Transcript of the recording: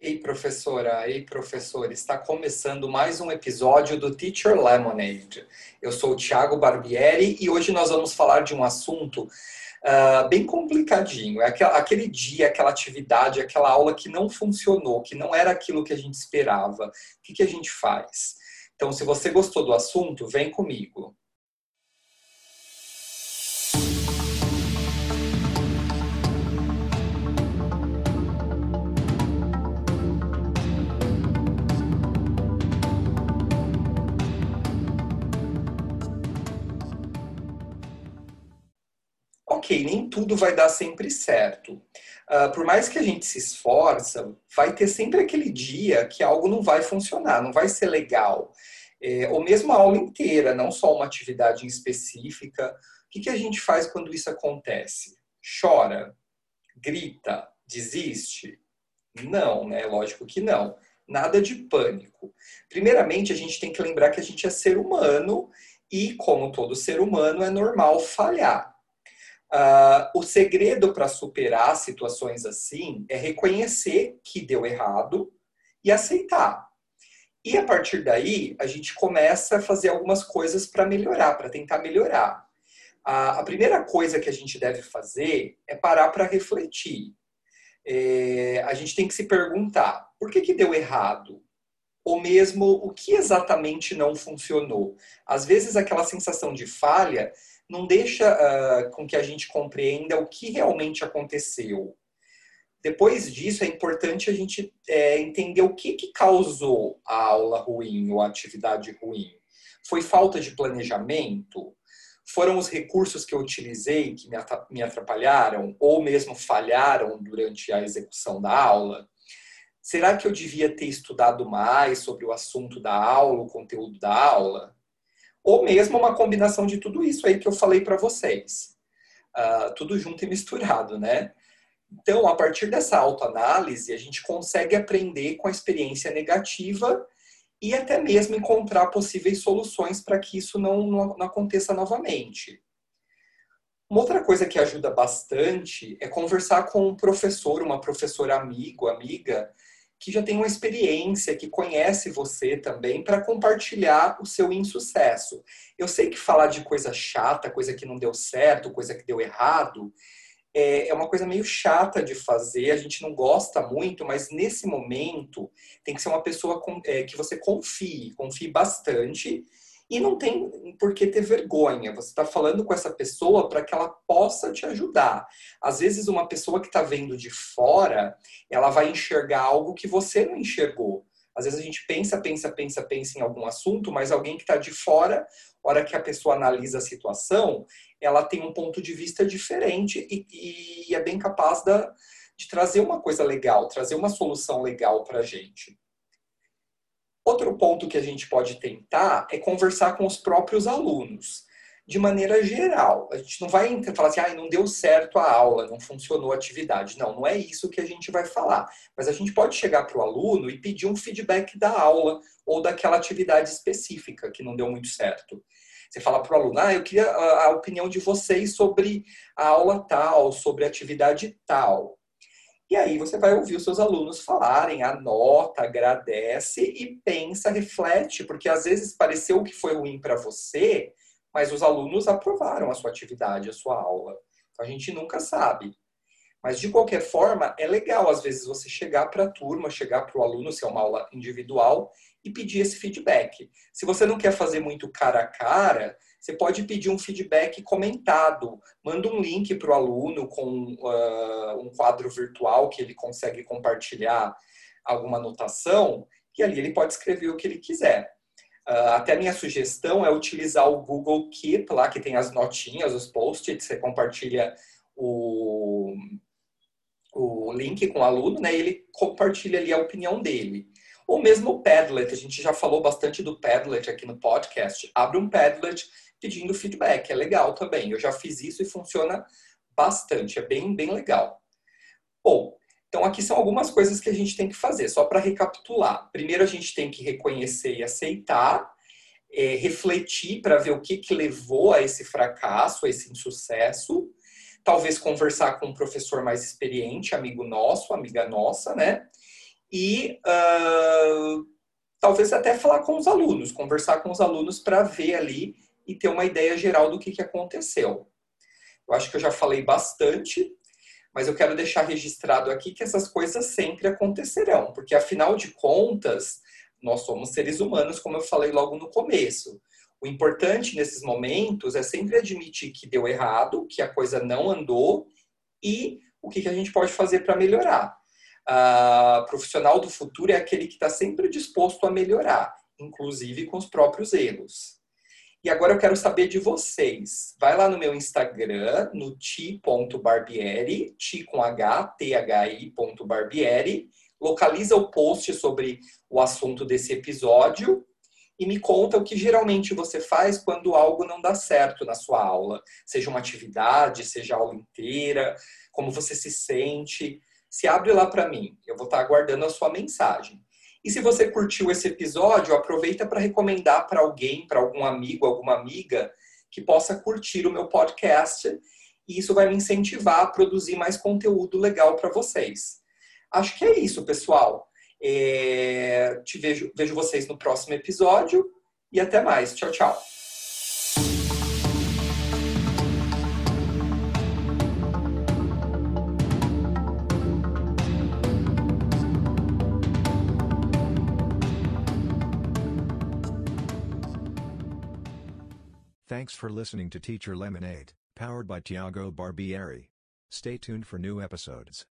Ei, professora, ei, professor, está começando mais um episódio do Teacher Lemonade. Eu sou o Thiago Barbieri e hoje nós vamos falar de um assunto uh, bem complicadinho. É aquele dia, aquela atividade, aquela aula que não funcionou, que não era aquilo que a gente esperava. O que, que a gente faz? Então, se você gostou do assunto, vem comigo. Ok, nem tudo vai dar sempre certo. Uh, por mais que a gente se esforça, vai ter sempre aquele dia que algo não vai funcionar, não vai ser legal. É, ou mesmo a aula inteira, não só uma atividade em específica. O que, que a gente faz quando isso acontece? Chora? Grita? Desiste? Não, né? Lógico que não. Nada de pânico. Primeiramente, a gente tem que lembrar que a gente é ser humano e, como todo ser humano, é normal falhar. Uh, o segredo para superar situações assim é reconhecer que deu errado e aceitar. E a partir daí, a gente começa a fazer algumas coisas para melhorar, para tentar melhorar. A, a, primeira coisa que a gente deve fazer é parar para refletir. É, a gente tem que se perguntar: por que, que deu errado? Ou mesmo o que exatamente não funcionou? Às vezes, aquela sensação de falha não deixa uh, com que a gente compreenda o que realmente aconteceu. Depois disso, é importante a gente é, entender o que, que causou a aula ruim ou a atividade ruim. Foi falta de planejamento? Foram os recursos que eu utilizei que me atrapalharam ou mesmo falharam durante a execução da aula? Será que eu devia ter estudado mais sobre o assunto da aula, o conteúdo da aula? Ou mesmo uma combinação de tudo isso aí que eu falei para vocês. Uh, tudo junto e misturado, né? Então, a partir dessa autoanálise, a gente consegue aprender com a experiência negativa e até mesmo encontrar possíveis soluções para que isso não, não, não aconteça novamente. Uma outra coisa que ajuda bastante é conversar com um professor, uma professora amigo, amiga, que já tem uma experiência, que conhece você também, para compartilhar o seu insucesso. Eu sei que falar de coisa chata, coisa que não deu certo, coisa que deu errado, é, é uma coisa meio chata de fazer, a gente não gosta muito, mas nesse momento tem que ser uma pessoa é, que você confie, confie bastante e não tem por que ter vergonha. Você está falando com essa pessoa para que ela possa te ajudar. Às vezes, uma pessoa que está vendo de fora, ela vai enxergar algo que você não enxergou. Às vezes a gente pensa, pensa, pensa, pensa em algum assunto, mas alguém que está de fora, hora que a pessoa analisa a situação, ela tem um ponto de vista diferente e, e é bem capaz da, de trazer uma coisa legal, trazer uma solução legal para a gente. Outro ponto que a gente pode tentar é conversar com os próprios alunos, de maneira geral. A gente não vai falar assim, ah, não deu certo a aula, não funcionou a atividade. Não, não é isso que a gente vai falar. Mas a gente pode chegar para o aluno e pedir um feedback da aula ou daquela atividade específica que não deu muito certo. Você fala para o aluno, ah, eu queria a opinião de vocês sobre a aula tal, sobre a atividade tal. E aí você vai ouvir os seus alunos falarem, anota, agradece e pensa, reflete, porque às vezes pareceu que foi ruim para você, mas os alunos aprovaram a sua atividade, a sua aula. Então a gente nunca sabe. Mas de qualquer forma, é legal às vezes você chegar para a turma, chegar para o aluno, se é uma aula individual, e pedir esse feedback. Se você não quer fazer muito cara a cara, você pode pedir um feedback comentado. Manda um link para o aluno com uh, um quadro virtual que ele consegue compartilhar alguma anotação, e ali ele pode escrever o que ele quiser. Uh, até minha sugestão é utilizar o Google Keep, lá que tem as notinhas, os post-its, você compartilha o, o link com o aluno, né? E ele compartilha ali a opinião dele. Ou mesmo o Padlet, a gente já falou bastante do Padlet aqui no podcast. Abre um Padlet pedindo feedback, é legal também. Eu já fiz isso e funciona bastante, é bem, bem legal. Bom, então aqui são algumas coisas que a gente tem que fazer, só para recapitular. Primeiro a gente tem que reconhecer e aceitar, é, refletir para ver o que, que levou a esse fracasso, a esse insucesso. Talvez conversar com um professor mais experiente, amigo nosso, amiga nossa, né? e uh, talvez até falar com os alunos, conversar com os alunos para ver ali e ter uma ideia geral do que, que aconteceu. Eu acho que eu já falei bastante, mas eu quero deixar registrado aqui que essas coisas sempre acontecerão, porque afinal de contas, nós somos seres humanos, como eu falei logo no começo. O importante nesses momentos é sempre admitir que deu errado, que a coisa não andou e o que, que a gente pode fazer para melhorar. Uh, profissional do futuro é aquele que está sempre disposto a melhorar, inclusive com os próprios erros. E agora eu quero saber de vocês. Vai lá no meu Instagram, no ti.barbieri, ti com H, T-H-I.barbieri, localiza o post sobre o assunto desse episódio e me conta o que geralmente você faz quando algo não dá certo na sua aula, seja uma atividade, seja a aula inteira, como você se sente. Se abre lá para mim, eu vou estar aguardando a sua mensagem. E se você curtiu esse episódio, aproveita para recomendar para alguém, para algum amigo, alguma amiga que possa curtir o meu podcast. E isso vai me incentivar a produzir mais conteúdo legal para vocês. Acho que é isso, pessoal. É, te vejo, vejo vocês no próximo episódio e até mais. Tchau, tchau. Thanks for listening to Teacher Lemonade, powered by Tiago Barbieri. Stay tuned for new episodes.